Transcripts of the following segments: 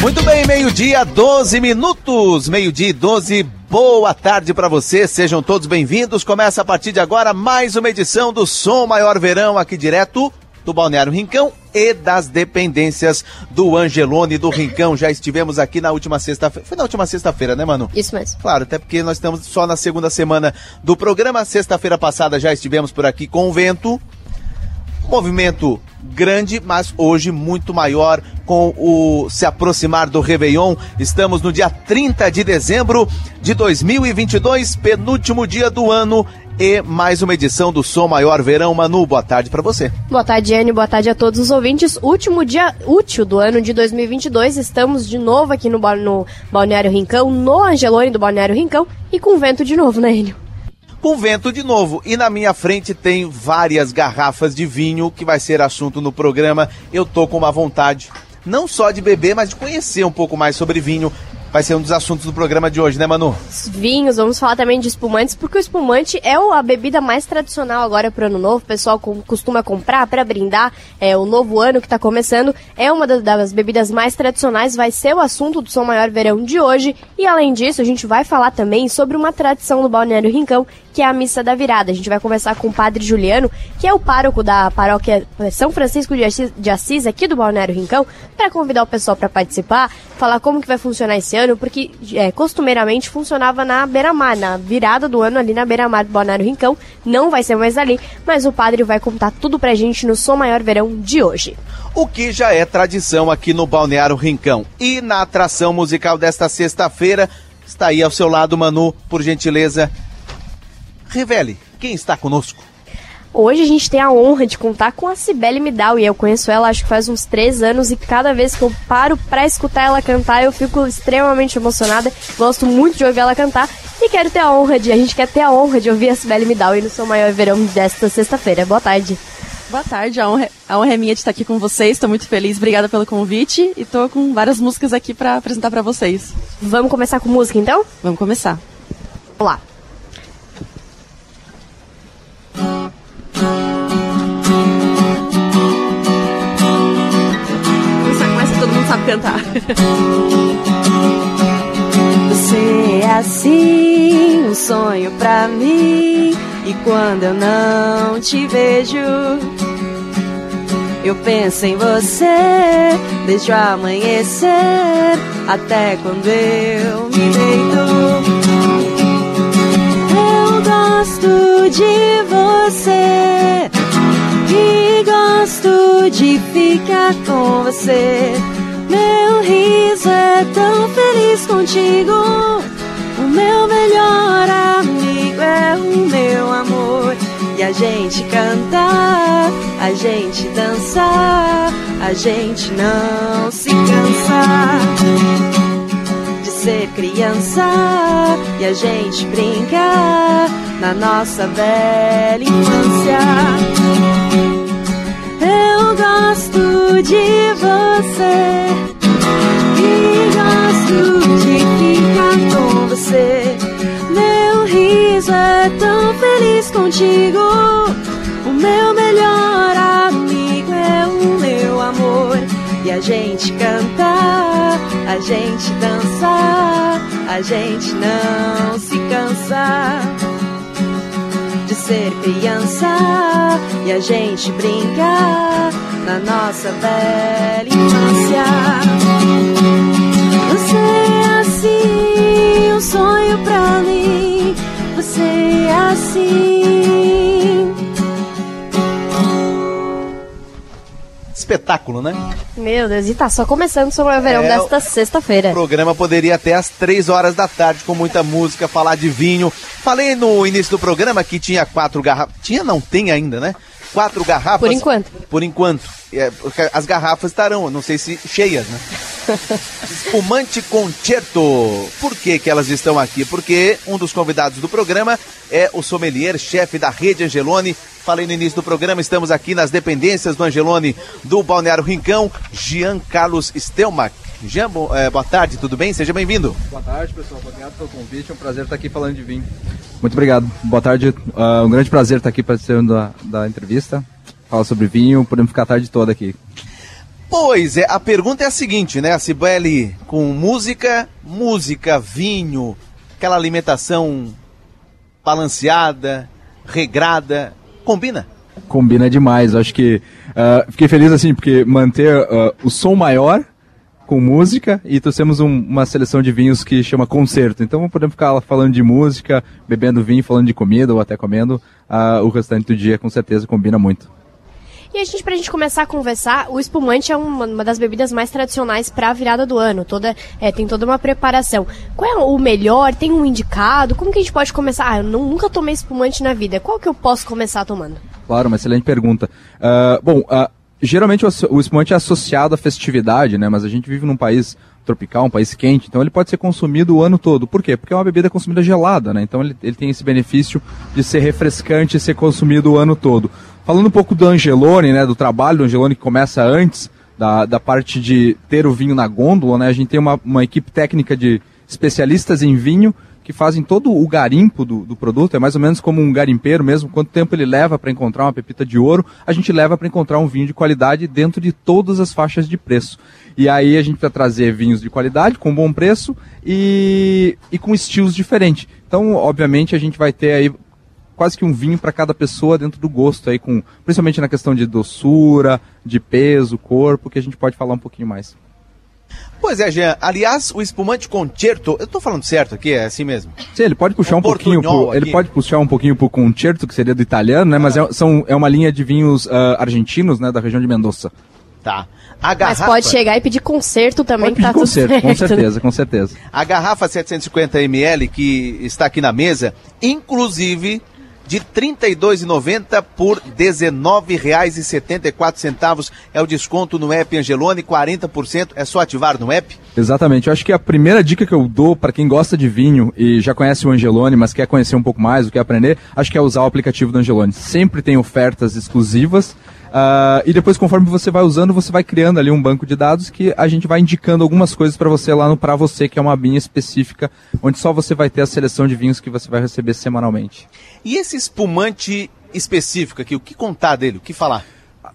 Muito bem, meio-dia, 12 minutos. Meio-dia 12. Boa tarde para você. Sejam todos bem-vindos. Começa a partir de agora mais uma edição do Som Maior Verão aqui direto do Balneário Rincão e das dependências do Angelone do Rincão. Já estivemos aqui na última sexta-feira. Foi na última sexta-feira, né, Manu? Isso mesmo. Claro, até porque nós estamos só na segunda semana do programa. Sexta-feira passada já estivemos por aqui com o vento. Movimento grande, mas hoje muito maior com o se aproximar do Réveillon. Estamos no dia 30 de dezembro de 2022, penúltimo dia do ano e mais uma edição do Som Maior Verão. Manu, boa tarde para você. Boa tarde, Anne. Boa tarde a todos os ouvintes. Último dia útil do ano de 2022. Estamos de novo aqui no, no Balneário Rincão, no Angelone do Balneário Rincão e com vento de novo, né, Enio? Com vento de novo. E na minha frente tem várias garrafas de vinho que vai ser assunto no programa. Eu tô com uma vontade, não só de beber, mas de conhecer um pouco mais sobre vinho vai ser um dos assuntos do programa de hoje, né, Manu? Vinhos, vamos falar também de espumantes, porque o espumante é a bebida mais tradicional agora para o ano novo. O pessoal costuma comprar para brindar é, o novo ano que está começando. É uma das bebidas mais tradicionais, vai ser o assunto do Som Maior Verão de hoje. E além disso, a gente vai falar também sobre uma tradição do Balneário Rincão, que é a Missa da Virada. A gente vai conversar com o Padre Juliano, que é o pároco da paróquia São Francisco de Assis, de Assis aqui do Balneário Rincão, para convidar o pessoal para participar, falar como que vai funcionar esse ano, porque é, costumeiramente funcionava na beira-mar, na virada do ano ali na beira-mar do Balneário Rincão. Não vai ser mais ali, mas o padre vai contar tudo pra gente no Som Maior Verão de hoje. O que já é tradição aqui no Balneário Rincão. E na atração musical desta sexta-feira, está aí ao seu lado, Manu, por gentileza. Revele quem está conosco. Hoje a gente tem a honra de contar com a Cibele Midal e eu conheço ela acho que faz uns três anos e cada vez que eu paro para escutar ela cantar eu fico extremamente emocionada. Gosto muito de ouvir ela cantar e quero ter a honra de, a gente quer ter a honra de ouvir a Cibele Midal e no seu maior verão desta sexta-feira. Boa tarde. Boa tarde, a honra, a honra é minha de estar aqui com vocês, estou muito feliz, obrigada pelo convite e estou com várias músicas aqui para apresentar para vocês. Vamos começar com música então? Vamos começar. Vamos lá. Sabe cantar. Você é assim, um sonho pra mim. E quando eu não te vejo, eu penso em você desde o amanhecer até quando eu me deito. Eu gosto de você e gosto de ficar com você. Meu riso é tão feliz contigo. O meu melhor amigo é o meu amor. E a gente cantar, a gente dançar, a gente não se cansa de ser criança e a gente brincar na nossa velha infância. Gosto de você e gosto de ficar com você. Meu riso é tão feliz contigo. O meu melhor amigo é o meu amor. E a gente cantar, a gente dançar, a gente não se cansa de ser criança e a gente brincar na nossa velha infância. Você é assim, um sonho pra mim. Você é assim. Espetáculo, né? Meu Deus, e tá só começando sobre o verão É, desta sexta-feira. O programa poderia até às três horas da tarde, com muita música, falar de vinho. Falei no início do programa que tinha quatro garrafas. Tinha, não tem ainda, né? Quatro garrafas. Por enquanto. Por enquanto. É, as garrafas estarão, não sei se cheias, né? Espumante Concerto. Por que, que elas estão aqui? Porque um dos convidados do programa é o sommelier, chefe da rede Angelone. Falei no início do programa, estamos aqui nas dependências do Angelone do Balneário Rincão, Jean Carlos Stelmach. Jean, bo, é, boa tarde, tudo bem? Seja bem-vindo. Boa tarde, pessoal. Obrigado pelo convite. É um prazer estar aqui falando de vinho. Muito obrigado. Boa tarde. Uh, um grande prazer estar aqui participando da, da entrevista. Falar sobre vinho. Podemos ficar a tarde toda aqui. Pois é, a pergunta é a seguinte, né? A Cibele, com música, música, vinho, aquela alimentação balanceada, regrada, combina? Combina demais. Acho que uh, fiquei feliz assim, porque manter uh, o som maior com música e trouxemos um, uma seleção de vinhos que chama concerto. Então podemos ficar falando de música, bebendo vinho, falando de comida ou até comendo. Uh, o restante do dia com certeza combina muito. E a gente, pra gente começar a conversar, o espumante é uma, uma das bebidas mais tradicionais para a virada do ano. Toda, é, tem toda uma preparação. Qual é o melhor? Tem um indicado? Como que a gente pode começar? Ah, eu não, nunca tomei espumante na vida. Qual que eu posso começar tomando? Claro, uma excelente pergunta. Uh, bom, uh, geralmente o, espumante é associado à festividade, né? Mas a gente vive num país tropical, um país quente, então ele pode ser consumido o ano todo. Por quê? Porque é uma bebida consumida gelada, né? Então ele, ele tem esse benefício de ser refrescante e ser consumido o ano todo. Falando um pouco do Angelone, né? Do trabalho do Angelone que começa antes da, da parte de ter o vinho na gôndola, né? A gente tem uma, uma equipe técnica de especialistas em vinho que fazem todo o garimpo do, do, produto, é mais ou menos como um garimpeiro mesmo, quanto tempo ele leva para encontrar uma pepita de ouro, a gente leva para encontrar um vinho de qualidade dentro de todas as faixas de preço. E aí a gente vai trazer vinhos de qualidade, com bom preço e, e com estilos diferentes. Então, obviamente, a gente vai ter aí quase que um vinho para cada pessoa dentro do gosto aí, com, principalmente na questão de doçura, de peso, corpo, que a gente pode falar um pouquinho mais. Pois é, Jean. Aliás, o espumante concerto, eu estou falando certo aqui, é assim mesmo? Sim, ele pode puxar um, um pouquinho, pro, ele pode puxar um pouquinho pro concerto, que seria do italiano, né? Ah. Mas é, são, é uma linha de vinhos uh, argentinos, né, da região de Mendoza. Tá. A garrafa... Mas pode chegar e pedir conserto também, pode que tá conserto, certo, Com certeza, com certeza. A garrafa 750 ml que está aqui na mesa, inclusive de R$ 32,90 por R$ 19,74 é o desconto no app Angelone, 40% é só ativar no app? Exatamente, eu acho que a primeira dica que eu dou para quem gosta de vinho e já conhece o Angelone, mas quer conhecer um pouco mais, quer aprender, acho que é usar o aplicativo do Angelone. Sempre tem ofertas exclusivas Uh, e depois, conforme você vai usando, você vai criando ali um banco de dados que a gente vai indicando algumas coisas para você lá no Pra Você, que é uma binha específica, onde só você vai ter a seleção de vinhos que você vai receber semanalmente. E esse espumante específico aqui, o que contar dele, o que falar?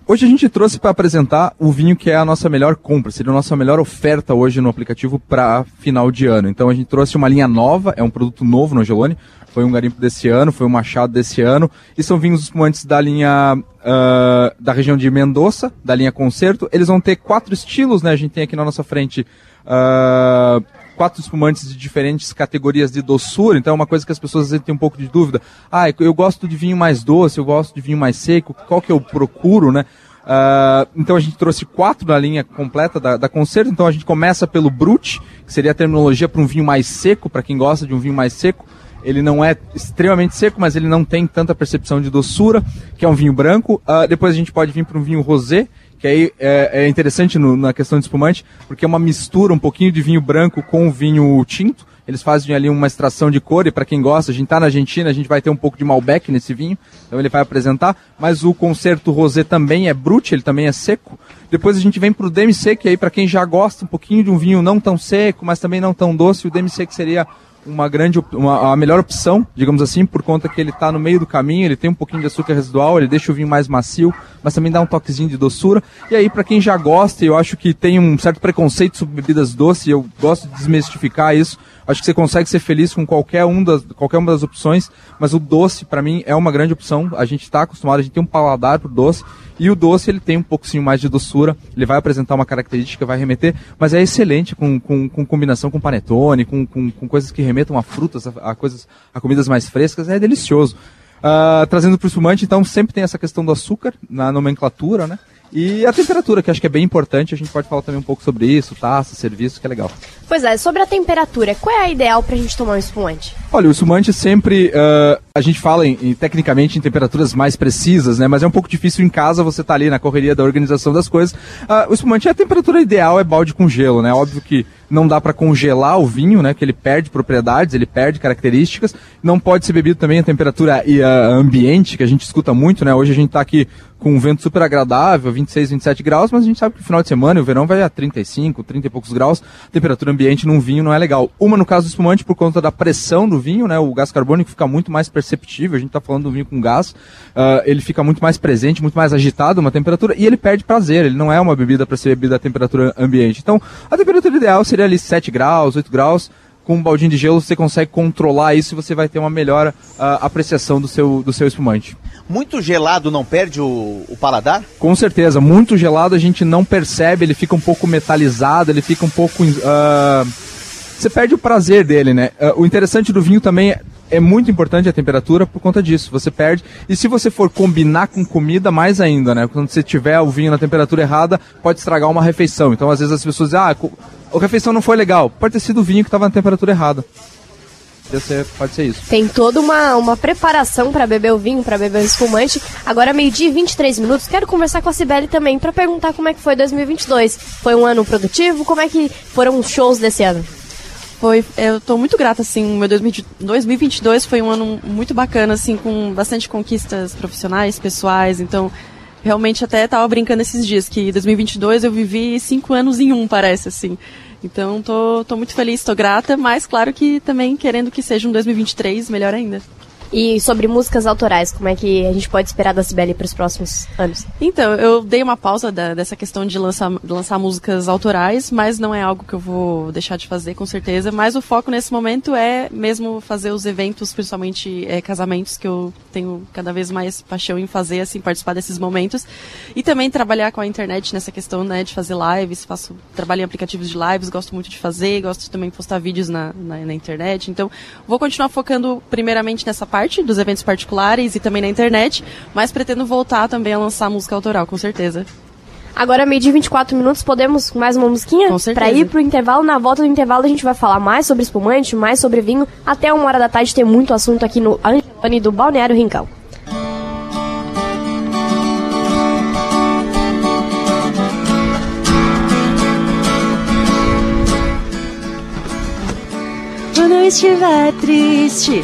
Hoje a gente trouxe para apresentar o vinho que é a nossa melhor compra, seria a nossa melhor oferta hoje no aplicativo para final de ano. Então a gente trouxe uma linha nova, é um produto novo no Angelone, foi um garimpo desse ano, foi um machado desse ano, e são vinhos espumantes da linha uh, da região de Mendoza, da linha Concerto. Eles vão ter quatro estilos, né? A gente tem aqui na nossa frente uh, quatro espumantes de diferentes categorias de doçura, então é uma coisa que as pessoas às vezes têm um pouco de dúvida. Ah, eu gosto de vinho mais doce, eu gosto de vinho mais seco, qual que eu procuro, né? Uh, então a gente trouxe quatro na linha completa da, da Concerto. Então a gente começa pelo Brut, que seria a terminologia para um vinho mais seco, para quem gosta de um vinho mais seco. Ele não é extremamente seco, mas ele não tem tanta percepção de doçura, que é um vinho branco. Uh, depois a gente pode vir para um vinho rosé, que aí é, é interessante no, na questão de espumante, porque é uma mistura um pouquinho de vinho branco com vinho tinto. Eles fazem ali uma extração de cor e para quem gosta, a gente está na Argentina, a gente vai ter um pouco de Malbec nesse vinho, então ele vai apresentar. Mas o concerto rosé também é brute, ele também é seco. Depois a gente vem para o demi-sec, aí para quem já gosta um pouquinho de um vinho não tão seco, mas também não tão doce, o demi-sec seria uma grande, uma, a melhor opção, digamos assim, por conta que ele está no meio do caminho, ele tem um pouquinho de açúcar residual, ele deixa o vinho mais macio, mas também dá um toquezinho de doçura. E aí, para quem já gosta, eu acho que tem um certo preconceito sobre bebidas doces, eu gosto de desmistificar isso. Acho que você consegue ser feliz com qualquer, um das, qualquer uma das opções, mas o doce, para mim, é uma grande opção. A gente está acostumado, a gente tem um paladar pro doce, e o doce ele tem um pouquinho mais de doçura, ele vai apresentar uma característica, vai remeter, mas é excelente com, com, com combinação com panetone, com, com, com, coisas que remetam a frutas, a, a, coisas, a comidas mais frescas, é delicioso. Uh, trazendo para o espumante, então sempre tem essa questão do açúcar na nomenclatura, né? E a temperatura, que acho que é bem importante, a gente pode falar também um pouco sobre isso, taça, serviço, que é legal. Pois é, sobre a temperatura, qual é a ideal para a gente tomar um espumante? Olha, o espumante sempre, uh, a gente fala em, em, tecnicamente em temperaturas mais precisas, né? Mas é um pouco difícil em casa você tá ali na correria da organização das coisas. Uh, o espumante, a temperatura ideal é balde com gelo, né? Óbvio que não dá para congelar o vinho, né? Que ele perde propriedades, ele perde características. Não pode ser bebido também a temperatura e a ambiente, que a gente escuta muito, né? Hoje a gente está aqui com um vento super agradável, 26, 27 graus, mas a gente sabe que no final de semana, o verão vai a 35, 30 e poucos graus, temperatura ambiente num vinho não é legal. Uma no caso do espumante por conta da pressão do vinho, né? O gás carbônico fica muito mais perceptível, a gente está falando do vinho com gás, uh, ele fica muito mais presente, muito mais agitado uma temperatura e ele perde prazer, ele não é uma bebida para ser bebida a temperatura ambiente. Então, a temperatura ideal seria ali 7 graus, 8 graus, com um baldinho de gelo você consegue controlar isso e você vai ter uma melhor uh, apreciação do seu, do seu espumante. Muito gelado não perde o, o, paladar? Com certeza, muito gelado a gente não percebe, ele fica um pouco metalizado, ele fica um pouco. Uh, você perde o prazer dele, né? Uh, o interessante do vinho também é, é muito importante a temperatura por conta disso. Você perde. E se você for combinar com comida, mais ainda, né? Quando você tiver o vinho na temperatura errada, pode estragar uma refeição. Então, às vezes, as pessoas dizem, ah, a refeição não foi legal. Pode ter sido o vinho que estava na temperatura errada. Pode ser, pode ser isso. Tem toda uma, uma preparação para beber o vinho, para beber o espumante. Agora, meio-dia e 23 minutos, quero conversar com a Cibele também para perguntar como é que foi 2022. Foi um ano produtivo? Como é que foram os shows desse ano? Foi, eu estou muito grata, assim, meu 2022 foi um ano muito bacana, assim, com bastante conquistas profissionais, pessoais, então realmente até estava brincando esses dias que 2022 eu vivi cinco anos em um, parece, assim. Então, tô, tô muito feliz, tô grata, mas claro que também querendo que seja um 2023 melhor ainda. E sobre músicas autorais, como é que a gente pode esperar da Sibeli para os próximos anos? Então, eu dei uma pausa da, dessa questão de lançar, lançar músicas autorais, mas não é algo que eu vou deixar de fazer, com certeza. Mas o foco nesse momento é mesmo fazer os eventos, principalmente é, casamentos, que eu tenho cada vez mais paixão em fazer, assim, participar desses momentos. E também trabalhar com a internet nessa questão, né, de fazer lives, faço, trabalho em aplicativos de lives, gosto muito de fazer, gosto também de postar vídeos na, na, na internet. Então, vou continuar focando primeiramente nessa parte parte dos eventos particulares e também na internet, mas pretendo voltar também a lançar música autoral, com certeza. Agora, meio de 24 minutos, podemos mais uma musiquinha? Com certeza. Pra ir pro intervalo. Na volta do intervalo, a gente vai falar mais sobre espumante, mais sobre vinho. Até uma hora da tarde tem muito assunto aqui no Angelone do Balneário Rincão. Quando eu estiver triste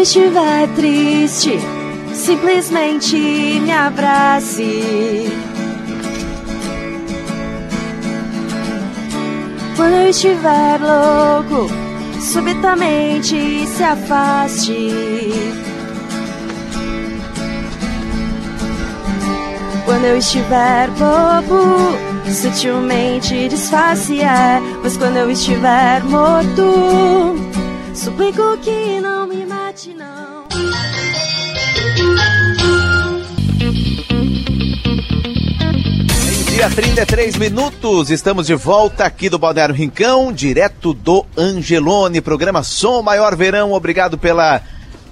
Eu estiver triste, simplesmente me abrace. Quando eu estiver louco, subitamente se afaste. Quando eu estiver bobo, sutilmente disfarce é. Mas quando eu estiver morto, suplico que não. Dia 33 minutos, estamos de volta aqui do Balneário Rincão, direto do Angelone, programa Som Maior Verão. Obrigado pela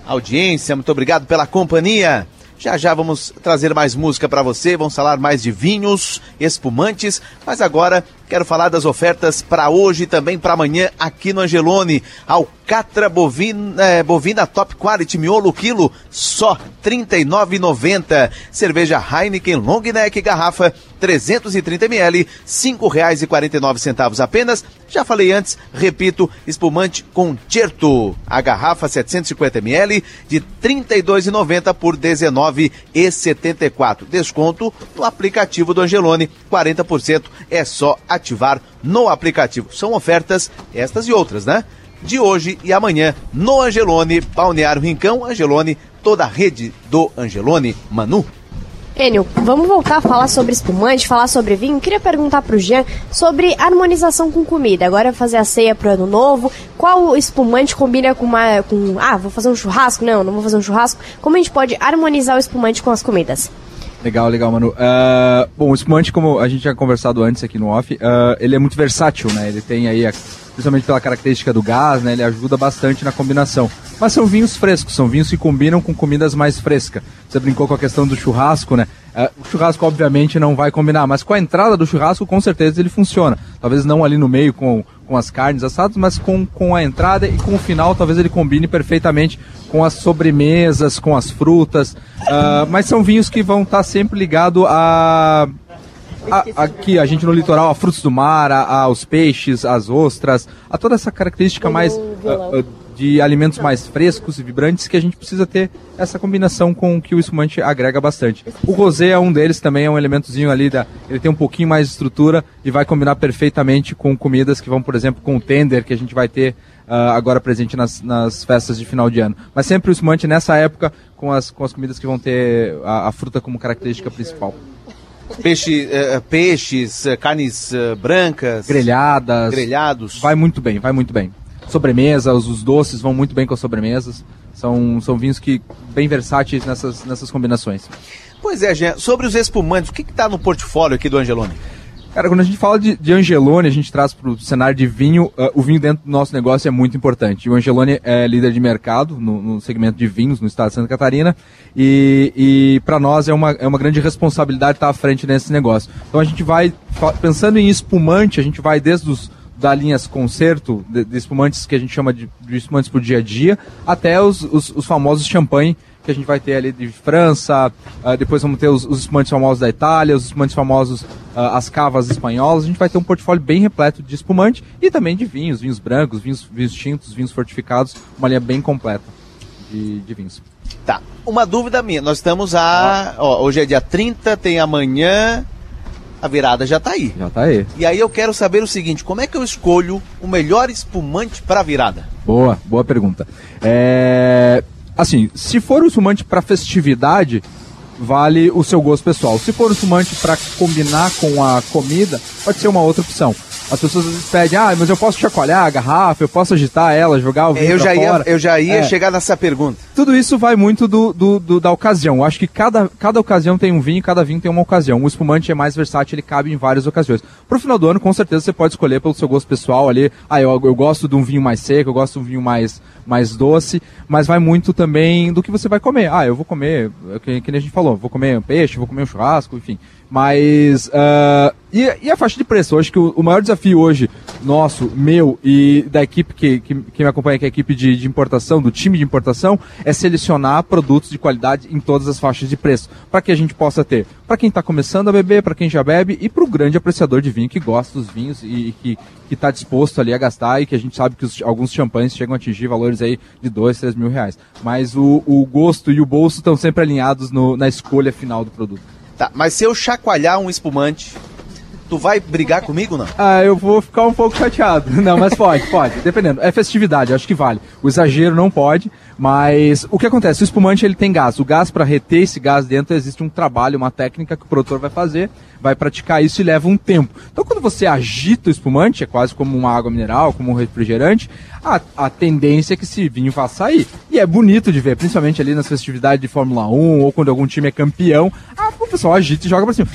audiência, muito obrigado pela companhia. Já já vamos trazer mais música para você, vamos falar mais de vinhos, espumantes, mas agora quero falar das ofertas para hoje e também para amanhã aqui no Angelone. Alcatra bovina, é, bovina Top Quality miolo quilo só R$ 39,90. Cerveja Heineken Long Neck garrafa 330 ml, R$ 5,49 apenas. Já falei antes, repito, espumante Concerto. A garrafa 750 ml de R$ 32,90 por R$ 19,74. Desconto no aplicativo do Angelone, 40% é só ativar no aplicativo. São ofertas estas e outras, né? De hoje e amanhã no Angelone, Balneário Rincão, Angelone, toda a rede do Angelone, Manu. Enio, vamos voltar a falar sobre espumante, falar sobre vinho. Queria perguntar pro Jean sobre harmonização com comida. Agora fazer a ceia pro ano novo. Qual espumante combina com uma. Com, ah, vou fazer um churrasco? Não, não vou fazer um churrasco. Como a gente pode harmonizar o espumante com as comidas? Legal, legal, mano. Uh, bom, o espumante, como a gente já conversado antes aqui no off, uh, ele é muito versátil, né? Ele tem aí, a, principalmente pela característica do gás, né? Ele ajuda bastante na combinação. Mas são vinhos frescos, são vinhos que combinam com comidas mais frescas. Você brincou com a questão do churrasco, né? Uh, o churrasco, obviamente, não vai combinar, mas com a entrada do churrasco, com certeza ele funciona. Talvez não ali no meio com, com as carnes assadas, mas com, com a entrada e com o final, talvez ele combine perfeitamente com as sobremesas, com as frutas. Uh, mas são vinhos que vão estar tá sempre ligados a, a, aqui a gente no litoral a frutos do mar, a, aos peixes, às ostras, a toda essa característica mais uh, uh, de alimentos mais frescos e vibrantes que a gente precisa ter essa combinação com o que o espumante agrega bastante. O rosé é um deles também, é um elementozinho ali da, ele tem um pouquinho mais de estrutura e vai combinar perfeitamente com comidas que vão, por exemplo, com o tender que a gente vai ter uh, agora presente nas, nas, festas de final de ano. Mas sempre o espumante nessa época com as, com as comidas que vão ter a, a fruta como característica principal. Peixe, uh, peixes, uh, carnes brancas, grelhadas, grelhados. Vai muito bem, vai muito bem. Sobremesa, os, os doces vão muito bem com as sobremesas. São, são vinhos que bem versáteis nessas, nessas combinações. Pois é, Jean, sobre os espumantes, o que está no portfólio aqui do Angelone? Cara, quando a gente fala de, de Angelone, a gente traz para o cenário de vinho, uh, o vinho dentro do nosso negócio é muito importante. O Angelone é líder de mercado no, no segmento de vinhos no estado de Santa Catarina e, e para nós é uma, é uma grande responsabilidade estar à frente nesse negócio. Então a gente vai, pensando em espumante, a gente vai desde os da linhas concerto, de, de espumantes que a gente chama de, de espumantes para o dia a dia, até os, os, os famosos champanhe que a gente vai ter ali de França, uh, depois vamos ter os, os espumantes famosos da Itália, os espumantes famosos, uh, as cavas espanholas, a gente vai ter um portfólio bem repleto de espumante e também de vinhos, vinhos brancos, vinhos, vinhos tintos, vinhos fortificados, uma linha bem completa de, de vinhos. Tá, uma dúvida minha, nós estamos a, ó, hoje é dia 30, tem amanhã, a virada já está aí. Já está aí. E aí eu quero saber o seguinte, como é que eu escolho o melhor espumante para virada? Boa, boa pergunta. É assim, se for um fumante para festividade, vale o seu gosto pessoal. Se for um fumante para combinar com a comida, pode ser uma outra opção. As pessoas às vezes pedem, ah, mas eu posso chacoalhar a garrafa, eu posso agitar ela, jogar o vinho é, eu já fora. Ia, eu já ia é. chegar nessa pergunta. Tudo isso vai muito do, do, do, da ocasião. Eu acho que cada, cada ocasião tem um vinho, cada vinho tem uma ocasião. O espumante é mais versátil, ele cabe em várias ocasiões. Pro final do ano, com certeza, você pode escolher pelo seu gosto pessoal ali. Ah, eu, eu gosto de um vinho mais seco, eu gosto de um vinho mais, mais doce, mas vai muito também do que você vai comer. Ah, eu vou comer, que, que nem a gente falou, vou comer um peixe, vou comer um churrasco, enfim. Mas. Uh, e, e, a faixa de preço? Eu acho que o, o, maior desafio hoje, nosso, meu e da equipe que, que, que me acompanha, que é a equipe de, de, importação, do time de importação, é selecionar produtos de qualidade em todas as faixas de preço. Para que a gente possa ter, para quem está começando a beber, para quem já bebe e para o grande apreciador de vinho que gosta dos vinhos e, e que está disposto ali a gastar e que a gente sabe que os, alguns champanhes chegam a atingir valores aí de 2, 3 mil reais. Mas o, o gosto e o bolso estão sempre alinhados no, na escolha final do produto. Tá, mas se eu chacoalhar um espumante, tu vai brigar comigo não? Ah, eu vou ficar um pouco chateado. Não, mas pode, pode, dependendo. É festividade, acho que vale. O exagero não pode, mas o que acontece? O espumante ele tem gás. O gás para reter esse gás dentro existe um trabalho, uma técnica que o produtor vai fazer, vai praticar isso e leva um tempo. Então quando você agita o espumante, é quase como uma água mineral, como um refrigerante, a, a tendência é que esse vinho vá sair. E é bonito de ver, principalmente ali nas festividades de Fórmula 1 ou quando algum time é campeão, a, o pessoal agita e joga para cima.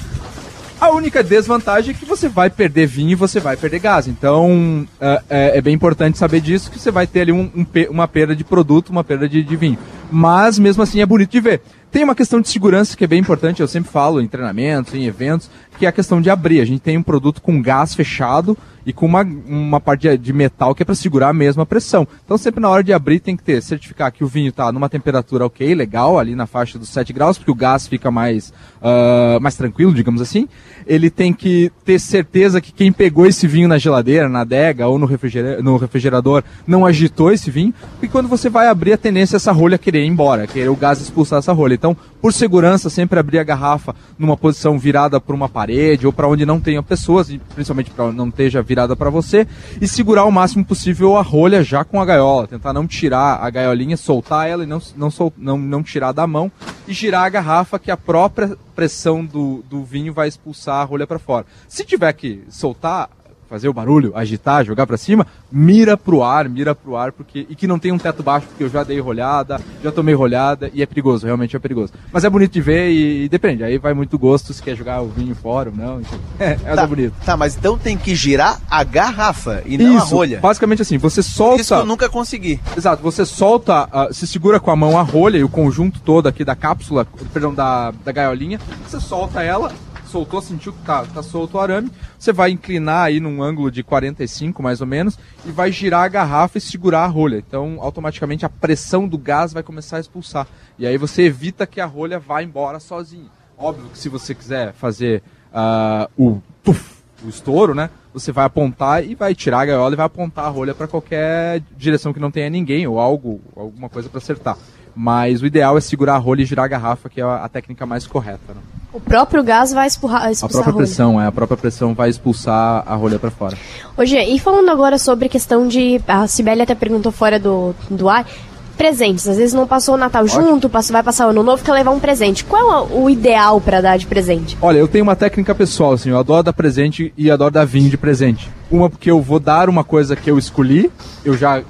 A única desvantagem é que você vai perder vinho e você vai perder gás. Então é, é, é bem importante saber disso, que você vai ter ali um, um, uma perda de produto, uma perda de, de vinho. Mas mesmo assim é bonito de ver. Tem uma questão de segurança que é bem importante, eu sempre falo em treinamentos, em eventos, que é a questão de abrir. A gente tem um produto com gás fechado e com uma, uma parte de metal que é para segurar a mesma pressão. Então sempre na hora de abrir tem que ter, certificar que o vinho está numa temperatura ok, legal, ali na faixa dos 7 graus, porque o gás fica mais, uh, mais tranquilo, digamos assim. Ele tem que ter certeza que quem pegou esse vinho na geladeira, na adega ou no, no refrigerador não agitou esse vinho, porque quando você vai abrir a tendência é essa rolha querer ir embora, querer o gás expulsar essa rolha. Então, Por segurança, sempre abrir a garrafa numa posição virada para uma parede ou para onde não tenha pessoas, principalmente para não esteja virada para você, e segurar o máximo possível a rolha já com a gaiola, tentar não tirar a gaiolinha, soltar ela e não, não, sol, não, não tirar da mão e girar a garrafa que a própria pressão do, do vinho vai expulsar a rolha para fora. Se tiver que soltar, fazer o barulho, agitar, jogar para cima, mira pro ar, mira pro ar, porque e que não tem um teto baixo, porque eu já dei rolhada, já tomei rolhada e é perigoso, realmente é perigoso. Mas é bonito de ver e, e depende, aí vai muito gosto se quer jogar o vinho fora ou não, enfim. É, é tá, bonito. Tá, mas então tem que girar a garrafa e não Isso, a rolha. Basicamente assim, você solta. Isso eu nunca consegui. Exato, você solta, uh, se segura com a mão a rolha e o conjunto todo aqui da cápsula, perdão, da, da gaiolinha, você solta ela soltou, sentiu que tá, tá solto o arame, você vai inclinar aí num ângulo de 45 mais ou menos e vai girar a garrafa e segurar a rolha. Então, automaticamente a pressão do gás vai começar a expulsar. E aí você evita que a rolha vá embora sozinha. Óbvio que se você quiser fazer uh, o puff, o estouro, né? Você vai apontar e vai tirar a gaiola e vai apontar a rolha para qualquer direção que não tenha ninguém ou algo, alguma coisa para acertar. Mas o ideal é segurar a rolha e girar a garrafa, que é a, a técnica mais correta. Né? O próprio gás vai expurrar, expulsar a própria a pressão, é, a própria pressão vai expulsar a rolha para fora. Hoje, e falando agora sobre questão de. A Sibeli até perguntou fora do, do ar. Presentes, às vezes não passou o Natal Ótimo. junto, passou, vai passar o Ano Novo, quer levar um presente. Qual é o ideal para dar de presente? Olha, eu tenho uma técnica pessoal, assim, eu adoro dar presente e adoro dar vinho de presente. Uma porque eu vou dar uma coisa que eu escolhi, eu já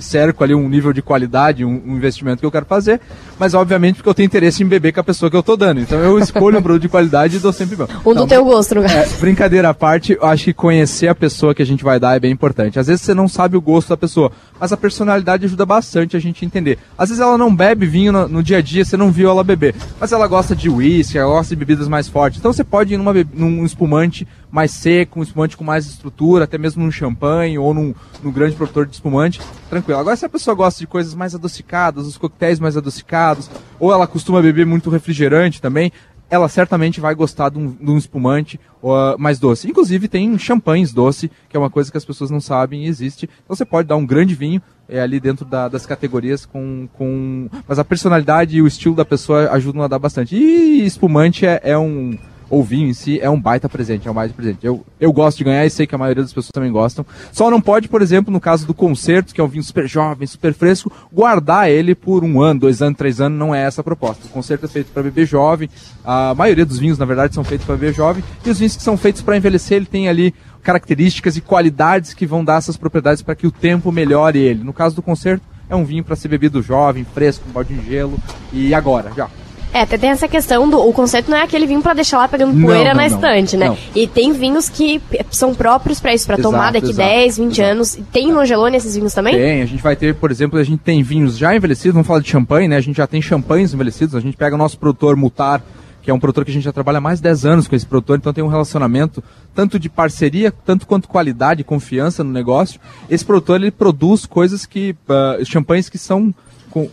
cerco ali um nível de qualidade, um, um, investimento que eu quero fazer, mas obviamente porque eu tenho interesse em beber com a pessoa que eu tô dando. Então eu escolho um produto de qualidade e dou sempre bom. Um do teu gosto, no é, Brincadeira à parte, eu acho que conhecer a pessoa que a gente vai dar é bem importante. Às vezes você não sabe o gosto da pessoa, mas a personalidade ajuda bastante a gente entender. Às vezes ela não bebe vinho no, no dia a dia, você não viu ela beber, mas ela gosta de uísque, ela gosta de bebidas mais fortes. Então você pode ir numa, num espumante mais seco, um espumante com mais estrutura, até mesmo num champanhe ou num, num grande produtor de espumante, tranquilo. Agora, se a pessoa gosta de coisas mais adocicadas, os coquetéis mais adocicados, ou ela costuma beber muito refrigerante também, ela certamente vai gostar de um, de um espumante uh, mais doce. Inclusive tem champanhes doce, que é uma coisa que as pessoas não sabem e existe. Então você pode dar um grande vinho é, ali dentro da, das categorias com, com... Mas a personalidade e o estilo da pessoa ajudam a dar bastante. E espumante é, é um ou vinho em si é um baita presente, é um baita presente. Eu, eu gosto de ganhar e sei que a maioria das pessoas também gostam. Só não pode, por exemplo, no caso do concerto, que é um vinho super jovem, super fresco, guardar ele por um ano, dois anos, três anos, não é essa a proposta. O concerto é feito para beber jovem, a maioria dos vinhos, na verdade, são feitos para beber jovem, e os vinhos que são feitos para envelhecer, ele tem ali características e qualidades que vão dar essas propriedades para que o tempo melhore ele. No caso do concerto, é um vinho para ser bebido jovem, fresco, com balde de gelo, e agora, já. É, até tem essa questão do. O conceito não é aquele vinho para deixar lá pegando poeira não, na não. estante, né? Não. E tem vinhos que são próprios para isso, para tomar daqui exato, 10, 20 exato. anos. Tem no Angelone esses vinhos também? Tem, a gente vai ter, por exemplo, a gente tem vinhos já envelhecidos, vamos falar de champanhe, né? A gente já tem champanhes envelhecidos, a gente pega o nosso produtor Mutar, que é um produtor que a gente já trabalha há mais de 10 anos com esse produtor, então tem um relacionamento tanto de parceria, tanto quanto qualidade e confiança no negócio. Esse produtor, ele produz coisas que, uh, champanhes que são com,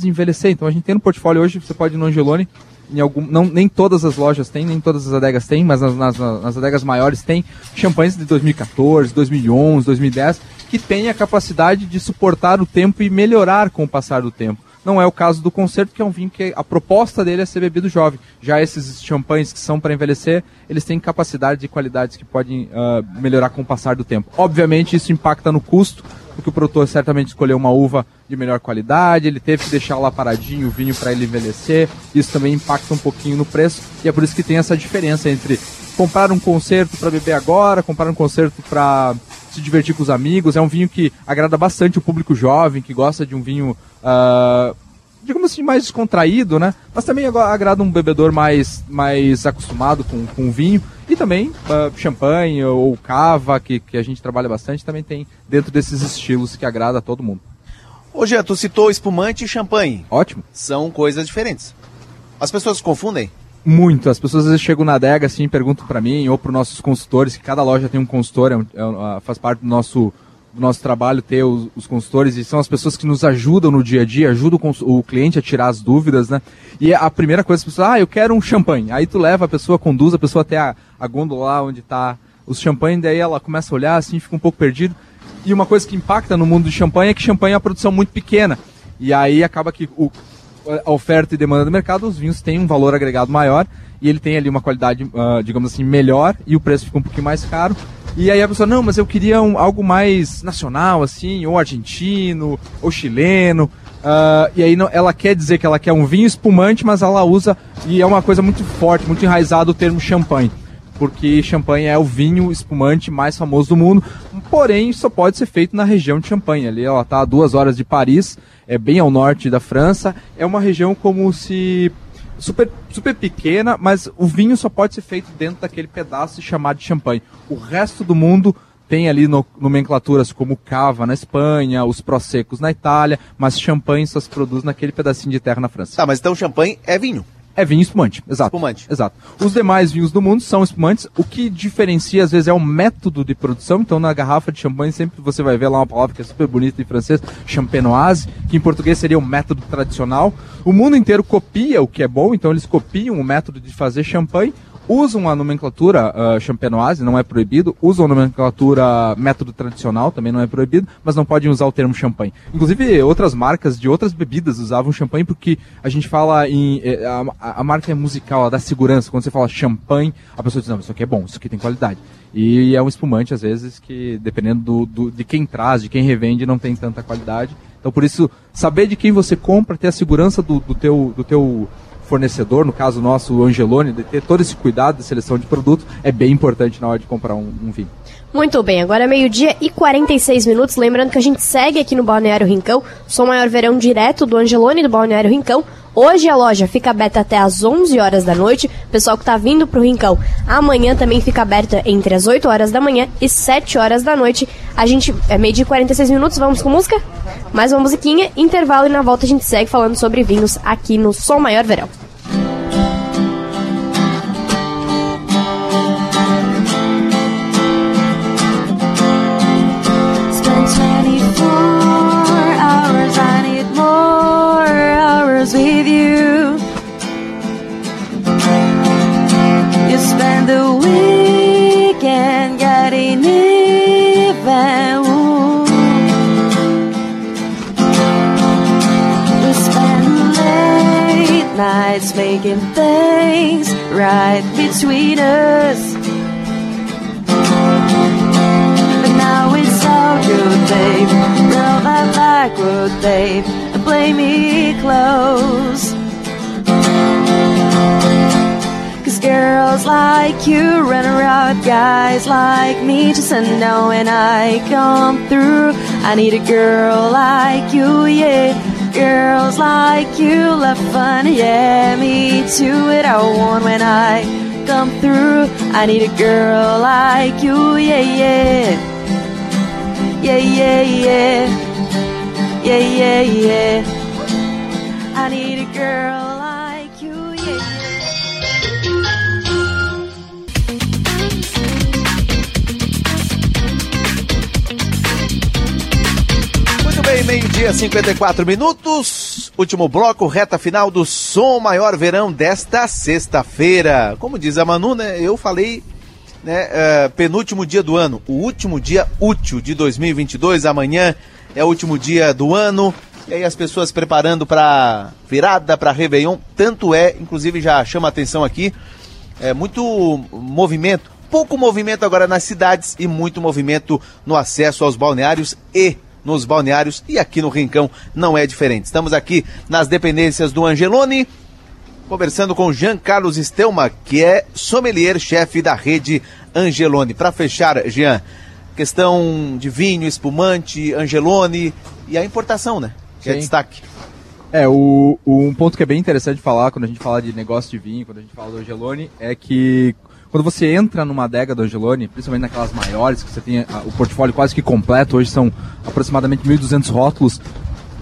de envelhecer, então a gente tem no portfólio hoje, você pode ir no Angelone, em algum, não, nem todas as lojas têm, nem todas as adegas têm, mas nas, nas, nas adegas maiores tem champanhes de 2014, 2011, 2010, que têm a capacidade de suportar o tempo e melhorar com o passar do tempo. Não é o caso do concerto, que é um vinho que a proposta dele é ser bebido jovem. Já esses champanhes que são para envelhecer, eles têm capacidade e qualidades que podem ah, melhorar com o passar do tempo. Obviamente, isso impacta no custo, porque o produtor certamente escolheu uma uva de melhor qualidade, ele teve que deixar lá paradinho o vinho para ele envelhecer, isso também impacta um pouquinho no preço, e é por isso que tem essa diferença entre comprar um concerto para beber agora, comprar um concerto para se divertir com os amigos. É um vinho que agrada bastante o público jovem, que gosta de um vinho, ah, digamos assim, mais descontraído, né? Mas também agrada um bebedor mais, mais acostumado com, com vinho. E também ah, champanhe ou cava, que, que a gente trabalha bastante, também tem dentro desses estilos que agrada a todo mundo. Ô, Jean, tu citou espumante e champanhe. Ótimo. São coisas diferentes. As pessoas confundem? Muito. As pessoas às vezes chegam na adega assim, perguntam para mim ou para nossos consultores, que cada loja tem um consultor, é um- é faz parte do nosso, do nosso trabalho ter os, os consultores e são as pessoas que nos ajudam no dia a dia, ajudam o, o cliente a tirar as dúvidas, né? E a primeira coisa, as pessoas, ah, eu quero um champanhe. Aí tu leva a pessoa, conduz a pessoa até a, a gôndola lá onde tá os champanhe, daí ela começa a olhar assim, fica um pouco perdido. E uma coisa que impacta no mundo de champanhe é que champanhe é uma produção muito pequena. E aí acaba que o, a oferta e demanda do mercado, os vinhos têm um valor agregado maior e ele tem ali uma qualidade, uh, digamos assim, melhor e o preço fica um pouquinho mais caro. E aí a pessoa, não, mas eu queria um, algo mais nacional, assim, ou argentino, ou chileno. Uh, e aí não, ela quer dizer que ela quer um vinho espumante, mas ela usa, e é uma coisa muito forte, muito enraizado o termo champanhe. Porque champanhe é o vinho espumante mais famoso do mundo, porém só pode ser feito na região de Champanhe. Ali ela está a duas horas de Paris, é bem ao norte da França. É uma região como se super, super pequena, mas o vinho só pode ser feito dentro daquele pedaço chamado de champanhe. O resto do mundo tem ali no, nomenclaturas como cava na Espanha, os prosecos na Itália, mas champanhe só se produz naquele pedacinho de terra na França. Tá, mas então champanhe é vinho. É vinho espumante, exato. Espumante. Exato. Os demais vinhos do mundo são espumantes. O que diferencia, às vezes, é o método de produção. Então, na garrafa de champanhe, sempre você vai ver lá uma palavra que é super bonita em francês, champenoise, que em português seria o método tradicional. O mundo inteiro copia o que é bom, então eles copiam o método de fazer champanhe usam a nomenclatura uh, champenoise, não é proibido, usam a nomenclatura método tradicional, também não é proibido, mas não podem usar o termo champanhe. Inclusive, outras marcas de outras bebidas usavam champanhe porque a gente fala em. Eh, a, a, marca é musical, ela dá segurança. Quando você fala champanhe, a pessoa diz: não, isso aqui é bom, isso aqui tem qualidade. E é um espumante, às vezes, que dependendo do, do, de quem traz, de quem revende, não tem tanta qualidade. Então, por isso, saber de quem você compra, ter a segurança do, do teu. Do teu fornecedor, no caso nosso, o Angelone, de ter todo esse cuidado de seleção de produto, é bem importante na hora de comprar um, um vinho. Muito bem, agora é meio-dia e 46 minutos. Lembrando que a gente segue aqui no Balneário Rincão. Sou Maior Verão direto do Angelone do Balneário Rincão. Hoje a loja fica aberta até às 11 horas da noite. Pessoal que está vindo para o Rincão, amanhã também fica aberta entre as 8 horas da manhã e 7 horas da noite. A gente é meio dia e 46 minutos, vamos com música? Mais uma musiquinha, intervalo e na volta a gente segue falando sobre vinhos aqui no Som Maior Verão. Nights making things right between us. But now it's all good, babe. Roll my backward, babe, play me close. Cause girls like you run around guys like me just to know when I come through. I need a girl like you, yeah. Girls like you love fun, yeah, me too. It I want when I come through. I need a girl like you, yeah, yeah. Yeah, yeah, yeah. Yeah, yeah, yeah. Bem, meio-dia, 54 minutos. Último bloco, reta final do Som Maior Verão desta sexta-feira. Como diz a Manu, né? Eu falei, né? Uh, penúltimo dia do ano, o último dia útil de 2022. Amanhã é o último dia do ano. E aí as pessoas preparando para virada, para Réveillon. Tanto é, inclusive já chama atenção aqui, é muito movimento. Pouco movimento agora nas cidades e muito movimento no acesso aos balneários e nos balneários e aqui no Rincão não é diferente. Estamos aqui nas dependências do Angelone, conversando com Jean Carlos Estelma, que é sommelier-chefe da rede Angelone. Para fechar, Jean, questão de vinho, espumante, Angelone e a importação, né? Que é Sim. é destaque. É, o, o, um ponto que é bem interessante falar quando a gente fala de negócio de vinho, quando a gente fala do Angelone, é que quando você entra numa adega do Angeloni, principalmente naquelas maiores, que você tem a, o portfólio quase que completo, hoje são aproximadamente 1.200 rótulos,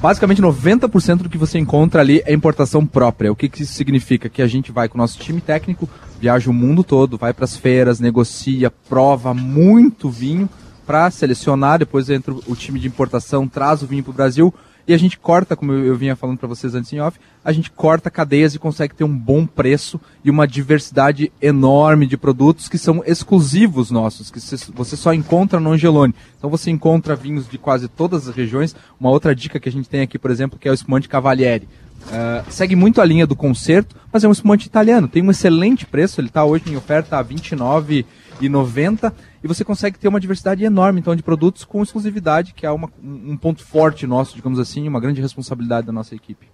basicamente 90% do que você encontra ali é importação própria. O que, que isso significa? Que a gente vai com o nosso time técnico, viaja o mundo todo, vai para as feiras, negocia, prova muito vinho para selecionar, depois entra o time de importação, traz o vinho para o Brasil E a gente corta, como eu, eu vinha falando para vocês antes em off, a gente corta cadeias e consegue ter um bom preço e uma diversidade enorme de produtos que são exclusivos nossos, que você só encontra no Angelone. Então você encontra vinhos de quase todas as regiões. Uma outra dica que a gente tem aqui, por exemplo, que é o espumante Cavalieri. Uh, segue muito a linha do concerto, mas é um espumante italiano. Tem um excelente preço, ele está hoje em oferta a R$ 29,90 e você consegue ter uma diversidade enorme então de produtos com exclusividade, que é uma, um ponto forte nosso, digamos assim, uma grande responsabilidade da nossa equipe.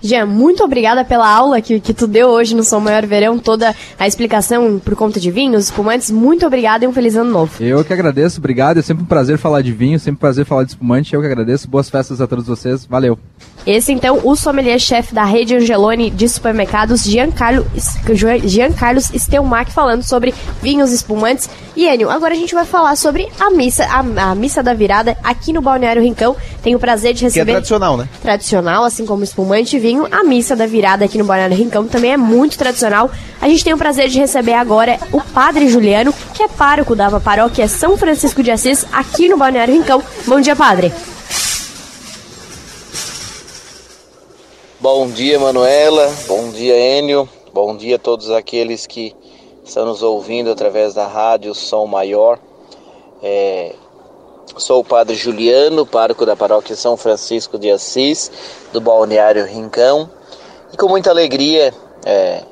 Jean, muito obrigada pela aula que, que tu deu hoje no São Maior Verão, toda a explicação por conta de vinhos, espumantes. Muito obrigada e um feliz ano novo. Eu que agradeço, obrigado. É sempre um prazer falar de vinho, sempre um prazer falar de espumante. Eu que agradeço. Boas festas a todos vocês. Valeu. Esse, então, o sommelier-chefe da rede Angeloni de supermercados, Giancarlo, Giancarlos Stelmach, falando sobre vinhos espumantes. E, Enio, agora a gente vai falar sobre a missa, a, a missa da virada aqui no Balneário Rincão. Tenho o prazer de receber... Que é tradicional, né? Tradicional, assim como espumante e vinho. A missa da virada aqui no Balneário Rincão também é muito tradicional. A gente tem o prazer de receber agora o Padre Juliano, que é pároco da paróquia São Francisco de Assis, aqui no Balneário Rincão. Bom dia, Padre. Bom dia, Manuela. Bom dia, Enio. Bom dia a todos aqueles que estão nos ouvindo através da rádio Som Maior. É, sou o Padre Juliano, pároco da paróquia São Francisco de Assis, do Balneário Rincão. E com muita alegria, é,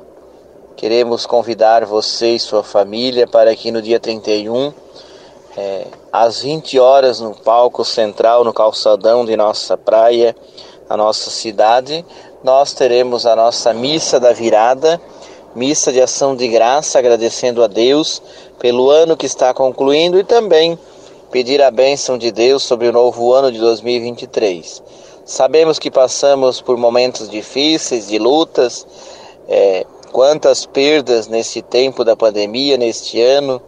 queremos convidar você e sua família para que no dia 31, é, às 20 horas, no palco central, no calçadão de nossa praia, a nossa cidade, nós teremos a nossa missa da virada, missa de ação de graça, agradecendo a Deus pelo ano que está concluindo e também pedir a bênção de Deus sobre o novo ano de 2023. Sabemos que passamos por momentos difíceis, de lutas, é, quantas perdas nesse tempo da pandemia, neste ano,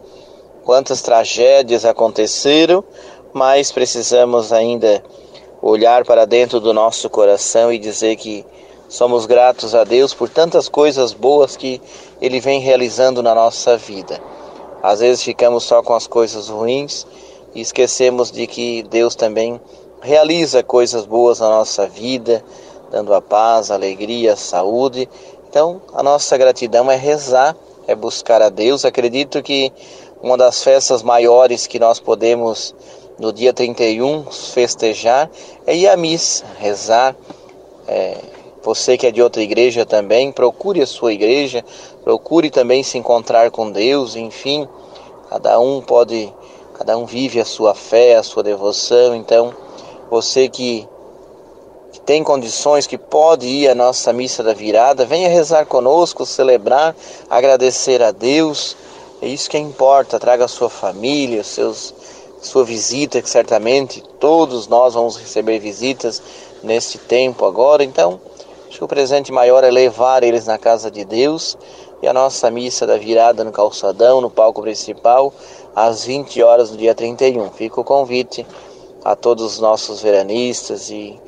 quantas tragédias aconteceram, mas precisamos ainda olhar para dentro do nosso coração e dizer que somos gratos a Deus por tantas coisas boas que Ele vem realizando na nossa vida. Às vezes ficamos só com as coisas ruins e esquecemos de que Deus também realiza coisas boas na nossa vida, dando a paz, a alegria, a saúde. Então, a nossa gratidão é rezar, é buscar a Deus. Acredito que uma das festas maiores que nós podemos no dia 31 festejar é ir à missa, rezar. É, você que é de outra igreja também, procure a sua igreja, procure também se encontrar com Deus, enfim, cada um pode, cada um vive a sua fé, a sua devoção, então você que, que tem condições, que pode ir à nossa missa da virada, venha rezar conosco, celebrar, agradecer a Deus, é isso que importa, traga a sua família, seus sua visita, que certamente todos nós vamos receber visitas neste tempo agora. Então, acho que o presente maior é levar eles na casa de Deus. E a nossa missa da virada no calçadão, no palco principal, às 20 horas do dia 31. Fica o convite a todos os nossos veranistas e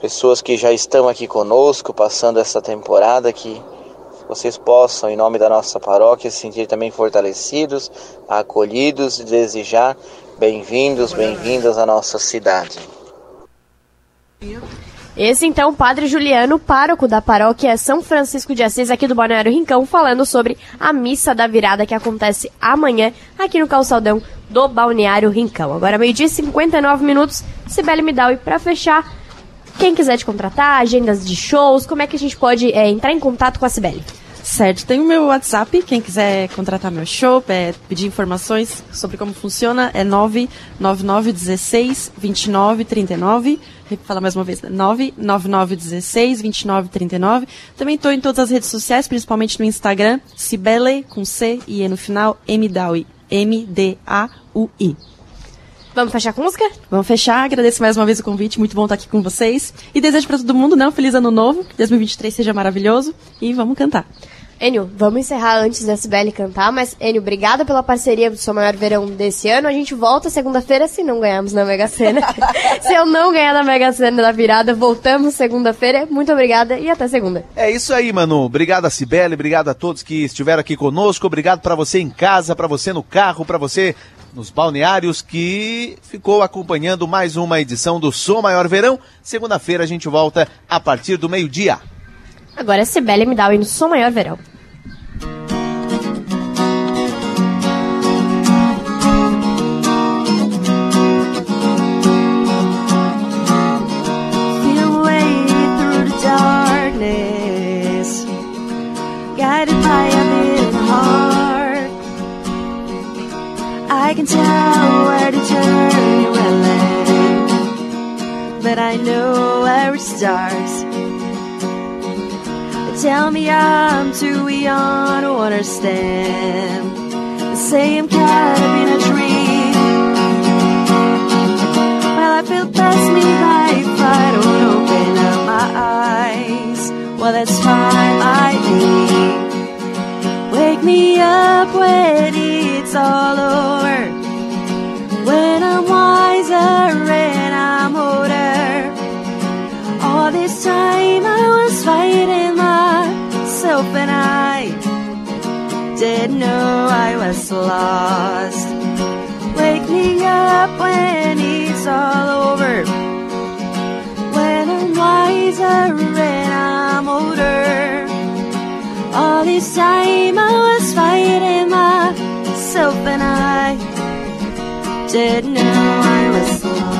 pessoas que já estão aqui conosco passando essa temporada que vocês possam, em nome da nossa paróquia, se sentir também fortalecidos, acolhidos e desejar bem-vindos, bem-vindas à nossa cidade. Esse então, o Padre Juliano, pároco da paróquia São Francisco de Assis, aqui do Balneário Rincão, falando sobre a missa da virada que acontece amanhã aqui no calçadão do Balneário Rincão. Agora, meio-dia 59 minutos, Sibeli Midal, e para fechar, quem quiser te contratar, agendas de shows, como é que a gente pode é, entrar em contato com a Sibeli? Certo, tem o meu WhatsApp, quem quiser contratar meu show, é, pedir informações sobre como funciona, é 99916 2939. Vou falar mais uma vez, 99916 2939. Também estou em todas as redes sociais, principalmente no Instagram, Cibele, com C e E no final, M-D-A-U-I. M-D-A-U-I. Vamos fechar com música? Vamos fechar. Agradeço mais uma vez o convite. Muito bom estar aqui com vocês. E desejo para todo mundo, né, um feliz ano novo. Que 2023 seja maravilhoso. E vamos cantar. Enio, vamos encerrar antes da Sibeli cantar, mas Enio, obrigada pela parceria do seu maior verão desse ano. A gente volta segunda-feira se não ganharmos na Mega Sena. se eu não ganhar na Mega Sena da virada, voltamos segunda-feira. Muito obrigada e até segunda. É isso aí, Manu. Obrigado a Sibeli, obrigado a todos que estiveram aqui conosco. Obrigado para você em casa, para você no carro, para você nos balneários que ficou acompanhando mais uma edição do Som Maior Verão. Segunda-feira a gente volta a partir do meio-dia. Agora, Sibeli me dá o hino Som Maior Verão. I can tell where the journey will end, but I know where it starts. Tell me I'm too young to understand. Say I'm caught up in a dream. Well, I feel past me if I don't open up my eyes. Well, that's fine by me. Wake me up when it's all over. When I'm wiser and I'm older. All this time I was fighting myself and I didn't know I was lost. Wake me up when it's all over. When I'm wiser and I'm older. All this time I was fighting myself and I didn't know I was lost.